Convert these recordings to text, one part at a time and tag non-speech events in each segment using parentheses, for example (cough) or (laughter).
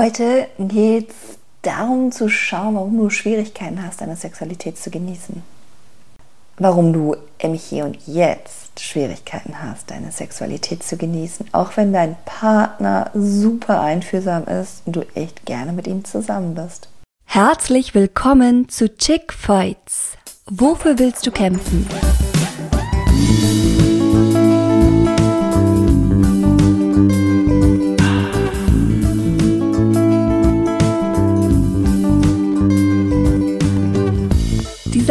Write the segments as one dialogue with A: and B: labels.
A: Heute geht es darum zu schauen, warum du Schwierigkeiten hast, deine Sexualität zu genießen. Warum du im Hier und Jetzt Schwierigkeiten hast, deine Sexualität zu genießen, auch wenn dein Partner super einfühlsam ist und du echt gerne mit ihm zusammen bist.
B: Herzlich willkommen zu Chick Fights. Wofür willst du kämpfen?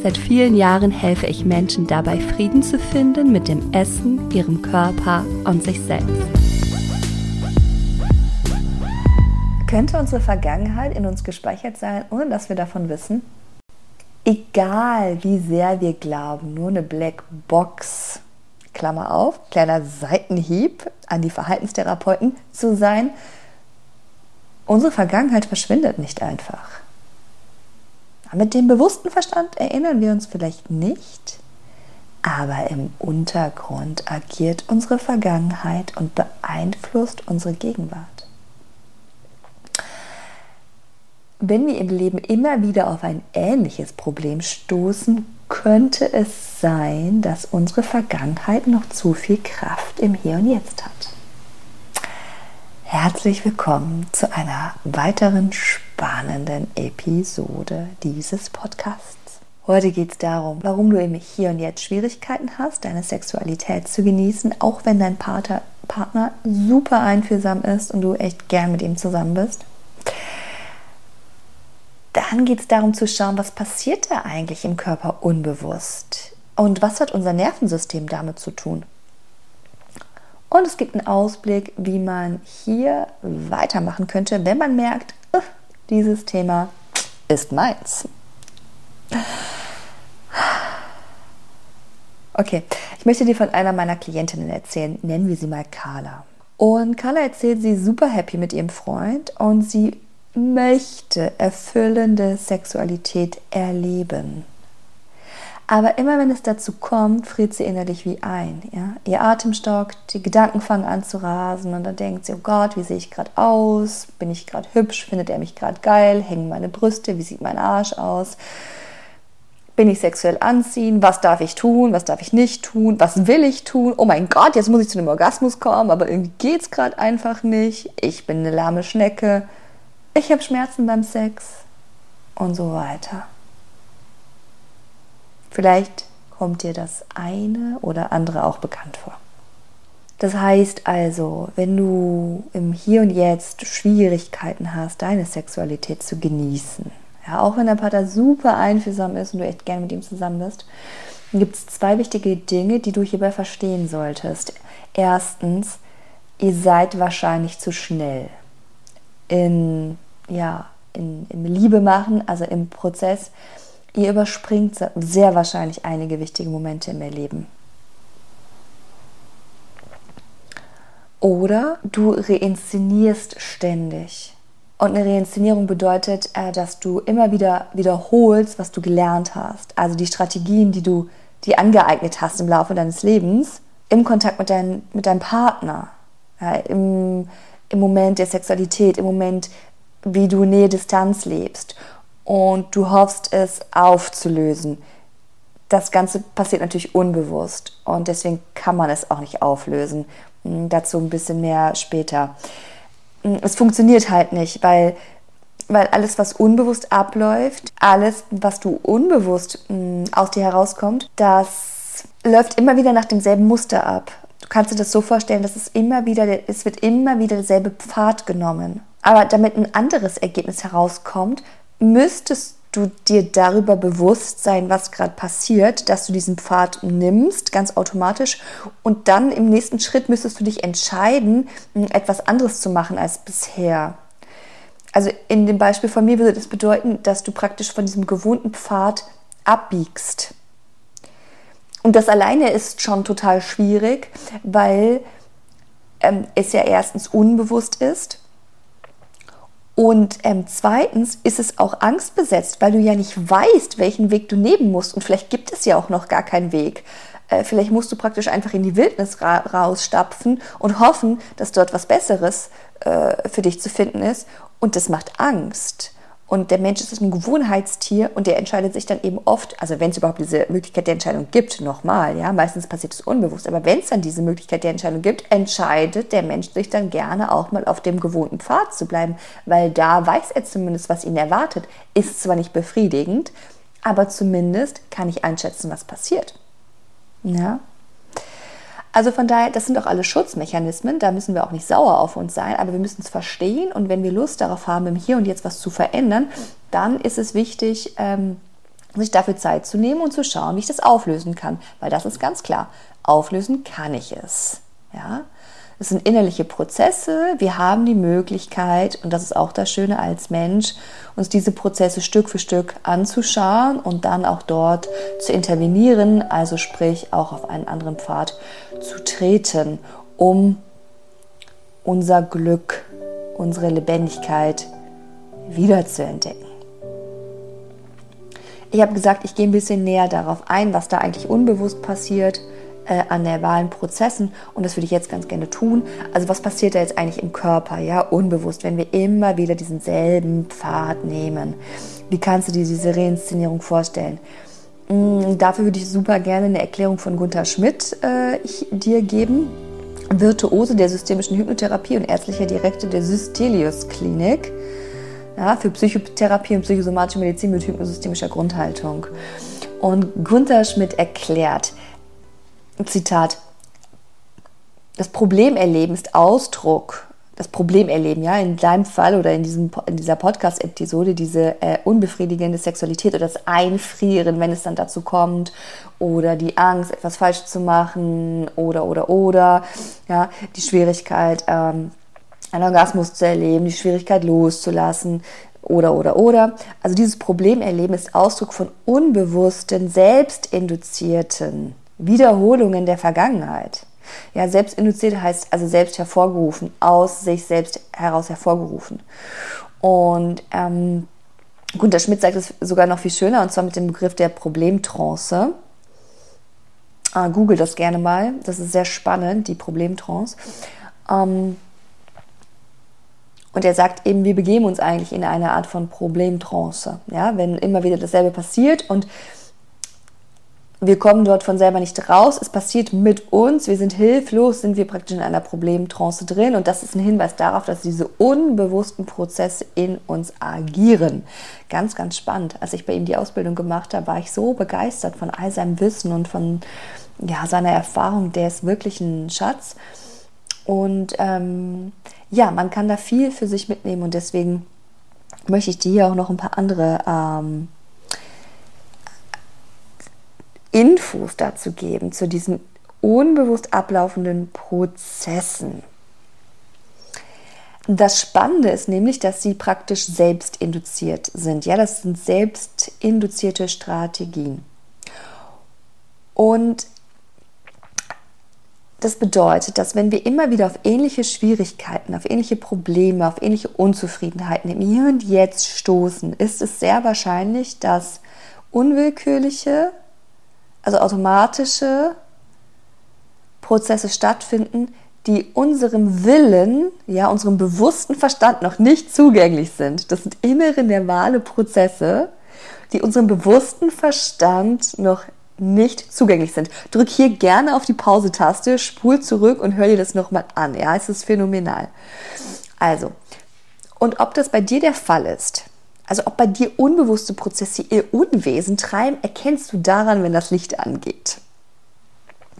B: Seit vielen Jahren helfe ich Menschen dabei, Frieden zu finden mit dem Essen, ihrem Körper und sich selbst.
A: Könnte unsere Vergangenheit in uns gespeichert sein, ohne dass wir davon wissen? Egal wie sehr wir glauben, nur eine Black Box, Klammer auf, kleiner Seitenhieb an die Verhaltenstherapeuten zu sein, unsere Vergangenheit verschwindet nicht einfach. Mit dem bewussten Verstand erinnern wir uns vielleicht nicht, aber im Untergrund agiert unsere Vergangenheit und beeinflusst unsere Gegenwart. Wenn wir im Leben immer wieder auf ein ähnliches Problem stoßen, könnte es sein, dass unsere Vergangenheit noch zu viel Kraft im Hier und Jetzt hat. Herzlich willkommen zu einer weiteren spannenden Episode dieses Podcasts. Heute geht es darum, warum du im Hier und Jetzt Schwierigkeiten hast, deine Sexualität zu genießen, auch wenn dein Partner, Partner super einfühlsam ist und du echt gern mit ihm zusammen bist. Dann geht es darum zu schauen, was passiert da eigentlich im Körper unbewusst und was hat unser Nervensystem damit zu tun. Und es gibt einen Ausblick, wie man hier weitermachen könnte, wenn man merkt, uh, dieses Thema ist meins. Okay, ich möchte dir von einer meiner Klientinnen erzählen. Nennen wir sie mal Carla. Und Carla erzählt, sie super happy mit ihrem Freund und sie möchte erfüllende Sexualität erleben. Aber immer wenn es dazu kommt, friert sie innerlich wie ein. Ja? Ihr Atem stockt, die Gedanken fangen an zu rasen und dann denkt sie, oh Gott, wie sehe ich gerade aus? Bin ich gerade hübsch? Findet er mich gerade geil? Hängen meine Brüste? Wie sieht mein Arsch aus? Bin ich sexuell anziehen? Was darf ich tun? Was darf ich nicht tun? Was will ich tun? Oh mein Gott, jetzt muss ich zu einem Orgasmus kommen, aber irgendwie geht es gerade einfach nicht. Ich bin eine lahme Schnecke. Ich habe Schmerzen beim Sex und so weiter. Vielleicht kommt dir das eine oder andere auch bekannt vor. Das heißt also, wenn du im Hier und Jetzt Schwierigkeiten hast, deine Sexualität zu genießen, ja, auch wenn der Partner super einfühlsam ist und du echt gerne mit ihm zusammen bist, gibt es zwei wichtige Dinge, die du hierbei verstehen solltest. Erstens, ihr seid wahrscheinlich zu schnell in, ja, in, im Liebe machen, also im Prozess Ihr überspringt sehr wahrscheinlich einige wichtige Momente im Leben. Oder du reinszenierst ständig. Und eine Reinszenierung bedeutet, äh, dass du immer wieder wiederholst, was du gelernt hast. Also die Strategien, die du dir angeeignet hast im Laufe deines Lebens, im Kontakt mit, dein, mit deinem Partner, ja, im, im Moment der Sexualität, im Moment, wie du Nähe-Distanz lebst und du hoffst es aufzulösen. Das Ganze passiert natürlich unbewusst und deswegen kann man es auch nicht auflösen. Hm, dazu ein bisschen mehr später. Hm, es funktioniert halt nicht, weil, weil alles, was unbewusst abläuft, alles, was du unbewusst hm, aus dir herauskommt, das läuft immer wieder nach demselben Muster ab. Du kannst dir das so vorstellen, dass es immer wieder, es wird immer wieder derselbe Pfad genommen. Aber damit ein anderes Ergebnis herauskommt, müsstest du dir darüber bewusst sein, was gerade passiert, dass du diesen Pfad nimmst, ganz automatisch. Und dann im nächsten Schritt müsstest du dich entscheiden, etwas anderes zu machen als bisher. also in dem Beispiel von mir würde das bedeuten, dass du praktisch von diesem gewohnten Pfad abbiegst. Und das alleine ist schon total schwierig, weil ähm, es ja erstens unbewusst ist und ähm, zweitens ist es auch angstbesetzt, weil du ja nicht weißt, welchen Weg du nehmen musst. Und vielleicht gibt es ja auch noch gar keinen Weg. Äh, vielleicht musst du praktisch einfach in die Wildnis ra rausstapfen und hoffen, dass dort was Besseres äh, für dich zu finden ist. Und das macht Angst. Und der Mensch ist ein Gewohnheitstier und der entscheidet sich dann eben oft, also wenn es überhaupt diese Möglichkeit der Entscheidung gibt, nochmal, ja, meistens passiert es unbewusst, aber wenn es dann diese Möglichkeit der Entscheidung gibt, entscheidet der Mensch sich dann gerne auch mal auf dem gewohnten Pfad zu bleiben, weil da weiß er zumindest, was ihn erwartet. Ist zwar nicht befriedigend, aber zumindest kann ich einschätzen, was passiert. Ja. Also von daher, das sind auch alle Schutzmechanismen, da müssen wir auch nicht sauer auf uns sein, aber wir müssen es verstehen und wenn wir Lust darauf haben, im Hier und Jetzt was zu verändern, dann ist es wichtig, ähm, sich dafür Zeit zu nehmen und zu schauen, wie ich das auflösen kann, weil das ist ganz klar, auflösen kann ich es. Ja? Es sind innerliche Prozesse. Wir haben die Möglichkeit, und das ist auch das Schöne als Mensch, uns diese Prozesse Stück für Stück anzuschauen und dann auch dort zu intervenieren, also sprich auch auf einen anderen Pfad zu treten, um unser Glück, unsere Lebendigkeit wiederzuentdecken. Ich habe gesagt, ich gehe ein bisschen näher darauf ein, was da eigentlich unbewusst passiert äh, an nervalen Prozessen und das würde ich jetzt ganz gerne tun. Also was passiert da jetzt eigentlich im Körper, ja, unbewusst, wenn wir immer wieder diesen selben Pfad nehmen? Wie kannst du dir diese Reinszenierung vorstellen? Mm, dafür würde ich super gerne eine Erklärung von Gunther Schmidt äh, dir geben. Virtuose der systemischen Hypnotherapie und ärztlicher Direktor der Systelius Klinik ja, für Psychotherapie und psychosomatische Medizin mit hypnosystemischer Grundhaltung. Und Gunther Schmidt erklärt, Zitat, das Problemerleben ist Ausdruck, das Problemerleben, ja, in deinem Fall oder in, diesem, in dieser Podcast-Episode, diese äh, unbefriedigende Sexualität oder das Einfrieren, wenn es dann dazu kommt, oder die Angst, etwas falsch zu machen, oder, oder, oder, ja, die Schwierigkeit, ähm, einen Orgasmus zu erleben, die Schwierigkeit loszulassen, oder, oder, oder. Also dieses Problemerleben ist Ausdruck von unbewussten, selbstinduzierten Wiederholungen der Vergangenheit. Ja, selbst induziert heißt also selbst hervorgerufen, aus sich selbst heraus hervorgerufen. Und ähm, Gunter Schmidt sagt es sogar noch viel schöner, und zwar mit dem Begriff der Problemtrance. Äh, Google das gerne mal, das ist sehr spannend, die Problemtrance. Ähm, und er sagt eben, wir begeben uns eigentlich in eine Art von Problemtrance. Ja, wenn immer wieder dasselbe passiert und wir kommen dort von selber nicht raus. Es passiert mit uns. Wir sind hilflos, sind wir praktisch in einer Problemtrance drin. Und das ist ein Hinweis darauf, dass diese unbewussten Prozesse in uns agieren. Ganz, ganz spannend. Als ich bei ihm die Ausbildung gemacht habe, war ich so begeistert von all seinem Wissen und von ja, seiner Erfahrung. Der ist wirklich ein Schatz. Und ähm, ja, man kann da viel für sich mitnehmen. Und deswegen möchte ich dir auch noch ein paar andere ähm, Infos dazu geben, zu diesen unbewusst ablaufenden Prozessen. Das Spannende ist nämlich, dass sie praktisch selbst induziert sind. Ja, das sind selbst induzierte Strategien. Und das bedeutet, dass wenn wir immer wieder auf ähnliche Schwierigkeiten, auf ähnliche Probleme, auf ähnliche Unzufriedenheiten im Hier und Jetzt stoßen, ist es sehr wahrscheinlich, dass unwillkürliche also automatische Prozesse stattfinden, die unserem Willen, ja, unserem bewussten Verstand noch nicht zugänglich sind. Das sind innere nervale Prozesse, die unserem bewussten Verstand noch nicht zugänglich sind. Drück hier gerne auf die Pause-Taste, spul zurück und hör dir das nochmal an. Ja, es ist phänomenal. Also, und ob das bei dir der Fall ist, also ob bei dir unbewusste Prozesse ihr Unwesen treiben, erkennst du daran, wenn das Licht angeht.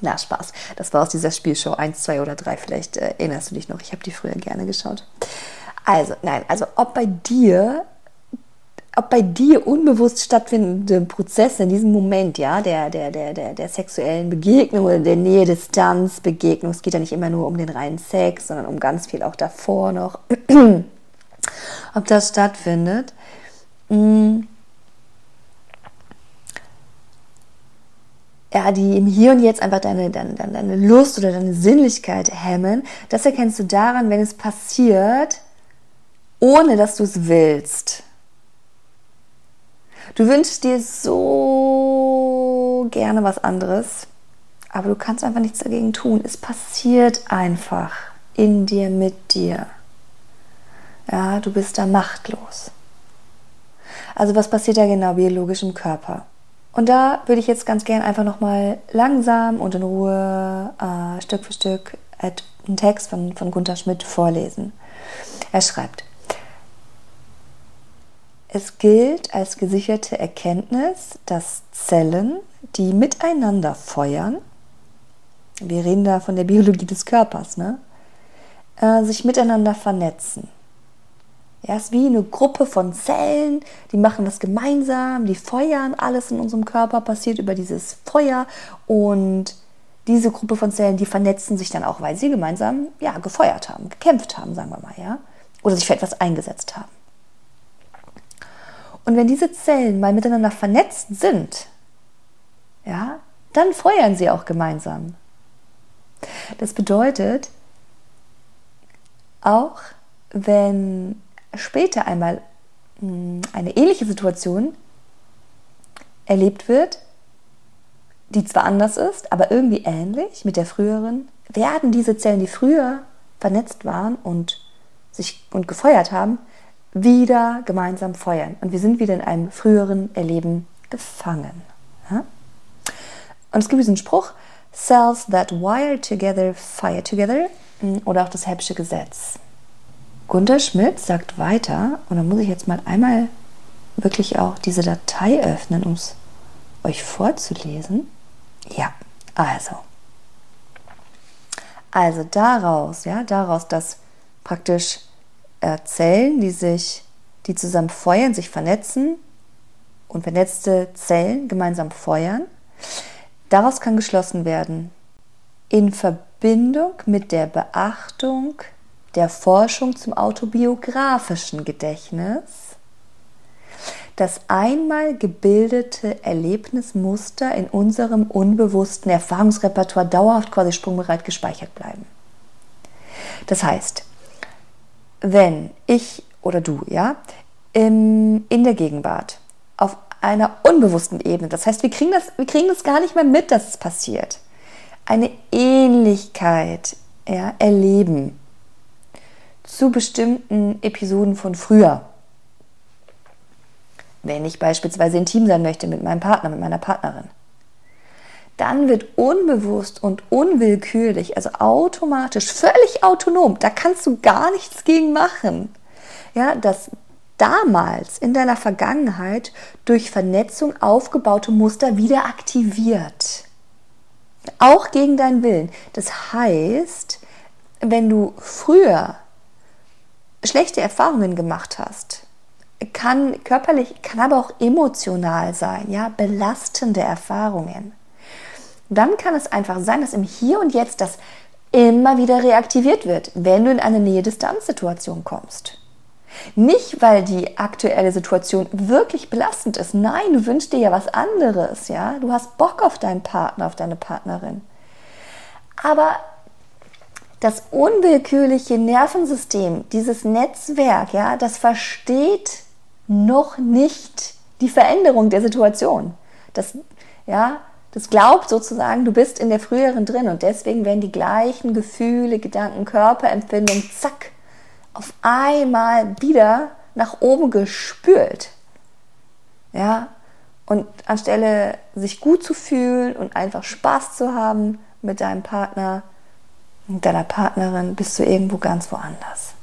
A: Na, Spaß. Das war aus dieser Spielshow 1, 2 oder 3. Vielleicht äh, erinnerst du dich noch. Ich habe die früher gerne geschaut. Also, nein, also ob bei dir, ob bei dir unbewusst stattfindende Prozesse in diesem Moment, ja, der, der, der, der, der sexuellen Begegnung oder der Nähe-Distanz-Begegnung, es geht ja nicht immer nur um den reinen Sex, sondern um ganz viel auch davor noch (clears throat) ob das stattfindet. Mm. Ja, die im Hier und Jetzt einfach deine, deine, deine Lust oder deine Sinnlichkeit hemmen. Das erkennst du daran, wenn es passiert, ohne dass du es willst. Du wünschst dir so gerne was anderes, aber du kannst einfach nichts dagegen tun. Es passiert einfach in dir, mit dir. Ja, du bist da machtlos. Also was passiert da genau biologisch im Körper? Und da würde ich jetzt ganz gern einfach nochmal langsam und in Ruhe äh, Stück für Stück einen Text von, von Gunther Schmidt vorlesen. Er schreibt, es gilt als gesicherte Erkenntnis, dass Zellen, die miteinander feuern, wir reden da von der Biologie des Körpers, ne? Äh, sich miteinander vernetzen. Es ist wie eine Gruppe von Zellen, die machen das gemeinsam, die feuern, alles in unserem Körper passiert über dieses Feuer und diese Gruppe von Zellen, die vernetzen sich dann auch, weil sie gemeinsam ja, gefeuert haben, gekämpft haben, sagen wir mal, ja, oder sich für etwas eingesetzt haben. Und wenn diese Zellen mal miteinander vernetzt sind, ja, dann feuern sie auch gemeinsam. Das bedeutet, auch wenn später einmal hm, eine ähnliche Situation erlebt wird, die zwar anders ist, aber irgendwie ähnlich mit der früheren, werden diese Zellen, die früher vernetzt waren und sich und gefeuert haben, wieder gemeinsam feuern. Und wir sind wieder in einem früheren Erleben gefangen. Und es gibt diesen Spruch, Cells that wire together fire together hm, oder auch das Hebsche Gesetz. Gunter Schmidt sagt weiter, und da muss ich jetzt mal einmal wirklich auch diese Datei öffnen, um es euch vorzulesen. Ja, also. Also daraus, ja, daraus, dass praktisch äh, Zellen, die sich, die zusammen feuern, sich vernetzen und vernetzte Zellen gemeinsam feuern, daraus kann geschlossen werden, in Verbindung mit der Beachtung der Forschung zum autobiografischen Gedächtnis das einmal gebildete Erlebnismuster in unserem unbewussten Erfahrungsrepertoire dauerhaft quasi sprungbereit gespeichert bleiben. Das heißt, wenn ich oder du, ja, in der Gegenwart auf einer unbewussten Ebene, das heißt, wir kriegen das, wir kriegen das gar nicht mehr mit, dass es passiert, eine Ähnlichkeit ja, erleben zu bestimmten Episoden von früher. Wenn ich beispielsweise intim sein möchte mit meinem Partner, mit meiner Partnerin, dann wird unbewusst und unwillkürlich, also automatisch, völlig autonom, da kannst du gar nichts gegen machen, ja, das damals in deiner Vergangenheit durch Vernetzung aufgebaute Muster wieder aktiviert. Auch gegen deinen Willen. Das heißt, wenn du früher schlechte Erfahrungen gemacht hast, kann körperlich, kann aber auch emotional sein, ja, belastende Erfahrungen. Dann kann es einfach sein, dass im Hier und Jetzt das immer wieder reaktiviert wird, wenn du in eine Nähe-Distanz-Situation kommst. Nicht, weil die aktuelle Situation wirklich belastend ist. Nein, du wünschst dir ja was anderes, ja. Du hast Bock auf deinen Partner, auf deine Partnerin. Aber das unwillkürliche Nervensystem, dieses Netzwerk, ja, das versteht noch nicht die Veränderung der Situation. Das, ja, das glaubt sozusagen, du bist in der früheren drin und deswegen werden die gleichen Gefühle, Gedanken, Körperempfindungen, zack, auf einmal wieder nach oben gespült. Ja, und anstelle sich gut zu fühlen und einfach Spaß zu haben mit deinem Partner, mit deiner Partnerin, bist du irgendwo ganz woanders.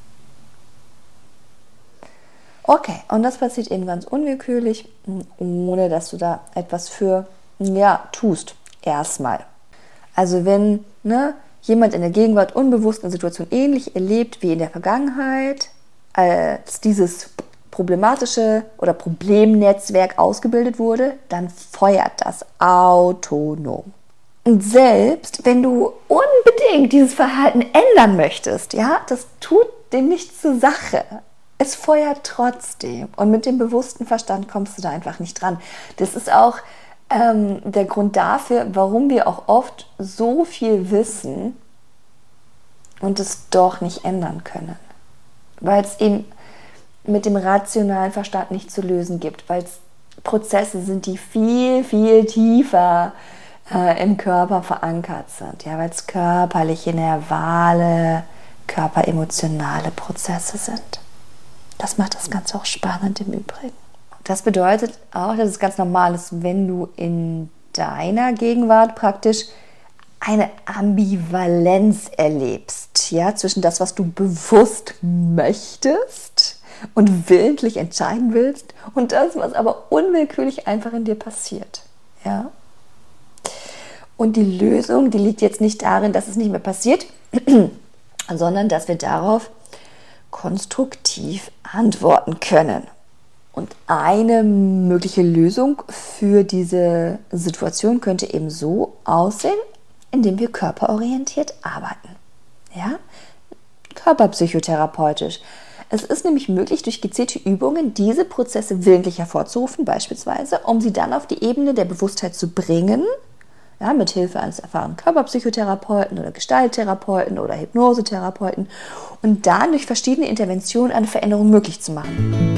A: Okay, und das passiert eben ganz unwillkürlich, ohne dass du da etwas für ja, tust. Erstmal. Also wenn ne, jemand in der Gegenwart unbewussten Situation ähnlich erlebt wie in der Vergangenheit, als dieses problematische oder Problemnetzwerk ausgebildet wurde, dann feuert das autonom. Und selbst wenn du unbedingt dieses Verhalten ändern möchtest, ja, das tut dem nichts zur Sache. Es feuert trotzdem. Und mit dem bewussten Verstand kommst du da einfach nicht dran. Das ist auch ähm, der Grund dafür, warum wir auch oft so viel wissen und es doch nicht ändern können. Weil es eben mit dem rationalen Verstand nicht zu lösen gibt, weil es Prozesse sind, die viel, viel tiefer äh, im Körper verankert sind. Ja, weil es körperliche, nervale, körperemotionale Prozesse sind. Das macht das Ganze auch spannend im Übrigen. Das bedeutet auch, dass es ganz normal ist, wenn du in deiner Gegenwart praktisch eine Ambivalenz erlebst, ja, zwischen das, was du bewusst möchtest und willentlich entscheiden willst und das, was aber unwillkürlich einfach in dir passiert, ja. Und die Lösung, die liegt jetzt nicht darin, dass es nicht mehr passiert, (clears throat) sondern dass wir darauf konstruktiv antworten können. Und eine mögliche Lösung für diese Situation könnte eben so aussehen, indem wir körperorientiert arbeiten. Ja? Körperpsychotherapeutisch. Es ist nämlich möglich, durch gezielte Übungen diese Prozesse willentlich hervorzurufen, beispielsweise, um sie dann auf die Ebene der Bewusstheit zu bringen, ja, mit Hilfe eines erfahrenen Körperpsychotherapeuten oder Gestalttherapeuten oder Hypnosetherapeuten und dann durch verschiedene Interventionen eine Veränderung möglich zu machen.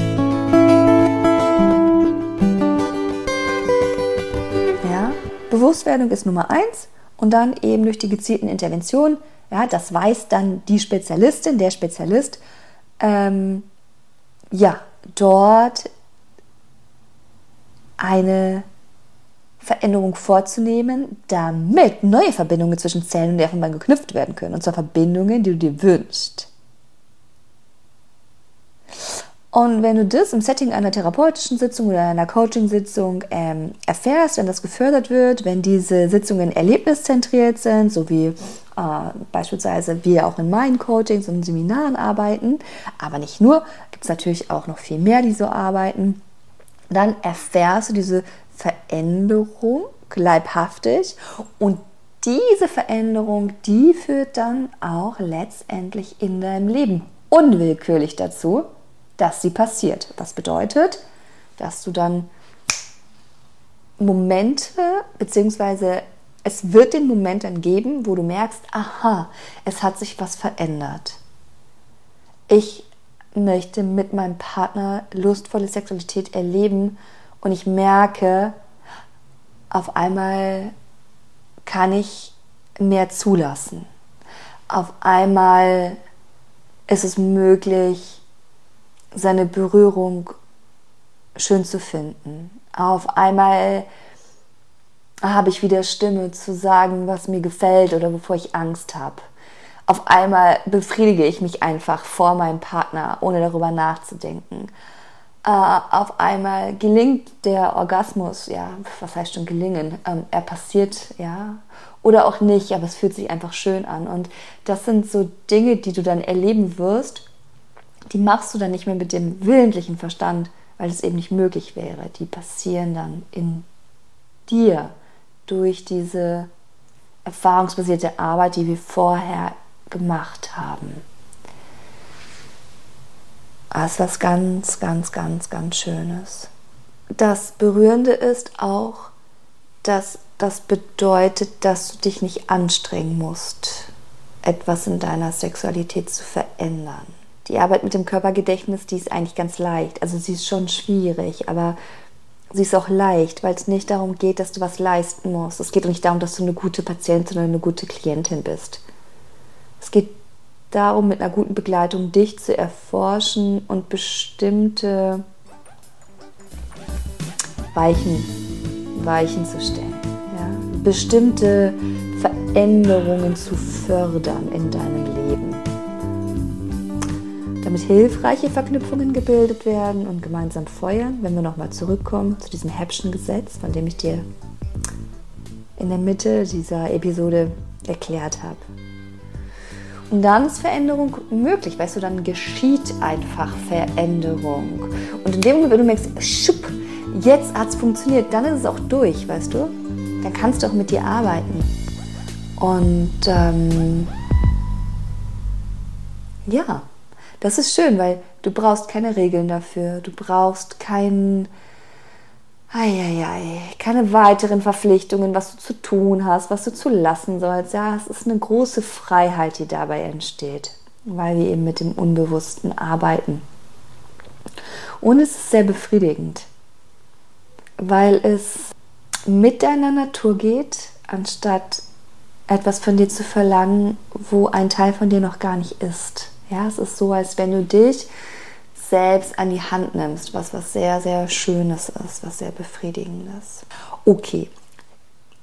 A: Bewusstwerdung ist Nummer eins und dann eben durch die gezielten Interventionen, ja, das weiß dann die Spezialistin, der Spezialist, ähm, ja, dort eine Veränderung vorzunehmen, damit neue Verbindungen zwischen Zellen und Nervenbahnen geknüpft werden können. Und zwar Verbindungen, die du dir wünschst. Und wenn du das im Setting einer therapeutischen Sitzung oder einer Coaching-Sitzung ähm, erfährst, wenn das gefördert wird, wenn diese Sitzungen erlebniszentriert sind, so wie äh, beispielsweise wir auch in meinen Coachings und Seminaren arbeiten, aber nicht nur, gibt es natürlich auch noch viel mehr, die so arbeiten, dann erfährst du diese Veränderung leibhaftig und diese Veränderung, die führt dann auch letztendlich in deinem Leben unwillkürlich dazu, dass sie passiert. Was bedeutet, dass du dann Momente, beziehungsweise es wird den Moment dann geben, wo du merkst, aha, es hat sich was verändert. Ich möchte mit meinem Partner lustvolle Sexualität erleben und ich merke, auf einmal kann ich mehr zulassen. Auf einmal ist es möglich, seine Berührung schön zu finden. Auf einmal habe ich wieder Stimme zu sagen, was mir gefällt oder wovor ich Angst habe. Auf einmal befriedige ich mich einfach vor meinem Partner, ohne darüber nachzudenken äh, auf einmal gelingt der Orgasmus, ja, was heißt schon gelingen? Ähm, er passiert, ja, oder auch nicht, aber es fühlt sich einfach schön an. Und das sind so Dinge, die du dann erleben wirst, die machst du dann nicht mehr mit dem willentlichen Verstand, weil es eben nicht möglich wäre. Die passieren dann in dir durch diese erfahrungsbasierte Arbeit, die wir vorher gemacht haben. Das ist was ganz, ganz, ganz, ganz Schönes. Das Berührende ist auch, dass das bedeutet, dass du dich nicht anstrengen musst, etwas in deiner Sexualität zu verändern. Die Arbeit mit dem Körpergedächtnis, die ist eigentlich ganz leicht. Also sie ist schon schwierig, aber sie ist auch leicht, weil es nicht darum geht, dass du was leisten musst. Es geht nicht darum, dass du eine gute Patientin oder eine gute Klientin bist. Es geht darum, mit einer guten Begleitung dich zu erforschen und bestimmte Weichen, Weichen zu stellen. Ja? Bestimmte Veränderungen zu fördern in deinem Leben. Damit hilfreiche Verknüpfungen gebildet werden und gemeinsam feuern, wenn wir nochmal zurückkommen zu diesem Häppchen-Gesetz, von dem ich dir in der Mitte dieser Episode erklärt habe. Und dann ist Veränderung möglich, weißt du, dann geschieht einfach Veränderung. Und in dem Moment, wenn du merkst, schupp, jetzt hat es funktioniert, dann ist es auch durch, weißt du? Dann kannst du auch mit dir arbeiten. Und ähm, ja, das ist schön, weil du brauchst keine Regeln dafür, du brauchst kein, ei, keine weiteren Verpflichtungen, was du zu tun hast, was du zu lassen sollst. Ja, es ist eine große Freiheit, die dabei entsteht, weil wir eben mit dem Unbewussten arbeiten. Und es ist sehr befriedigend, weil es mit deiner Natur geht, anstatt etwas von dir zu verlangen, wo ein Teil von dir noch gar nicht ist. Ja, es ist so, als wenn du dich selbst an die Hand nimmst, was was sehr, sehr Schönes ist, was sehr Befriedigendes. Okay,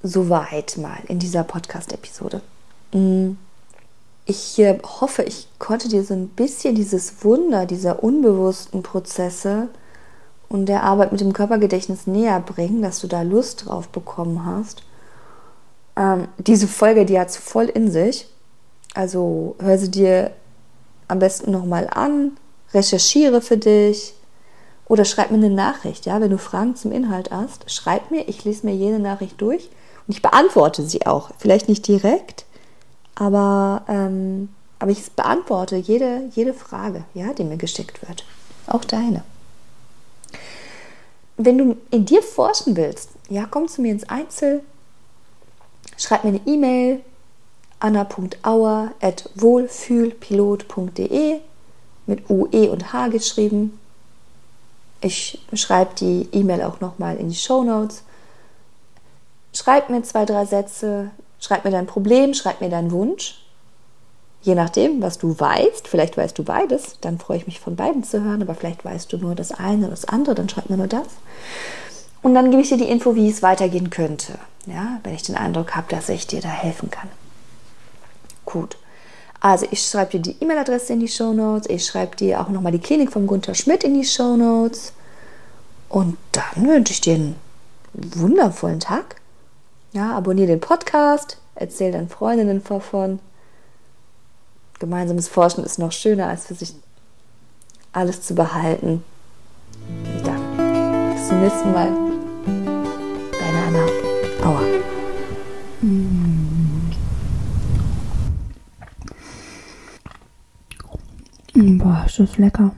A: soweit mal in dieser Podcast-Episode. Mm. Ich äh, hoffe, ich konnte dir so ein bisschen dieses Wunder dieser unbewussten Prozesse und der Arbeit mit dem Körpergedächtnis näher bringen, dass du da Lust drauf bekommen hast. Ähm, diese Folge, die hat es voll in sich. Also hör sie dir am besten nochmal an, recherchiere für dich oder schreib mir eine Nachricht. Ja? Wenn du Fragen zum Inhalt hast, schreib mir, ich lese mir jede Nachricht durch und ich beantworte sie auch. Vielleicht nicht direkt, aber, ähm, aber ich beantworte jede, jede Frage, ja, die mir geschickt wird. Auch deine. Wenn du in dir forschen willst, ja, komm zu mir ins Einzel, schreib mir eine E-Mail anna.auer.wohlfühlpilot.de mit UE und H geschrieben. Ich schreibe die E-Mail auch nochmal in die Show Notes. Schreib mir zwei, drei Sätze, schreib mir dein Problem, schreib mir deinen Wunsch. Je nachdem, was du weißt, vielleicht weißt du beides, dann freue ich mich von beiden zu hören, aber vielleicht weißt du nur das eine oder das andere, dann schreib mir nur das. Und dann gebe ich dir die Info, wie es weitergehen könnte, ja, wenn ich den Eindruck habe, dass ich dir da helfen kann. Gut. Also ich schreibe dir die E-Mail-Adresse in die Show Notes. Ich schreibe dir auch nochmal die Klinik von Gunther Schmidt in die Show Notes. Und dann wünsche ich dir einen wundervollen Tag. Ja, abonniere den Podcast, erzähl deinen Freundinnen davon. Gemeinsames Forschen ist noch schöner, als für sich alles zu behalten. Und bis zum nächsten Mal. Deine Anna. Aua.
B: Mm, boah, ist das lecker.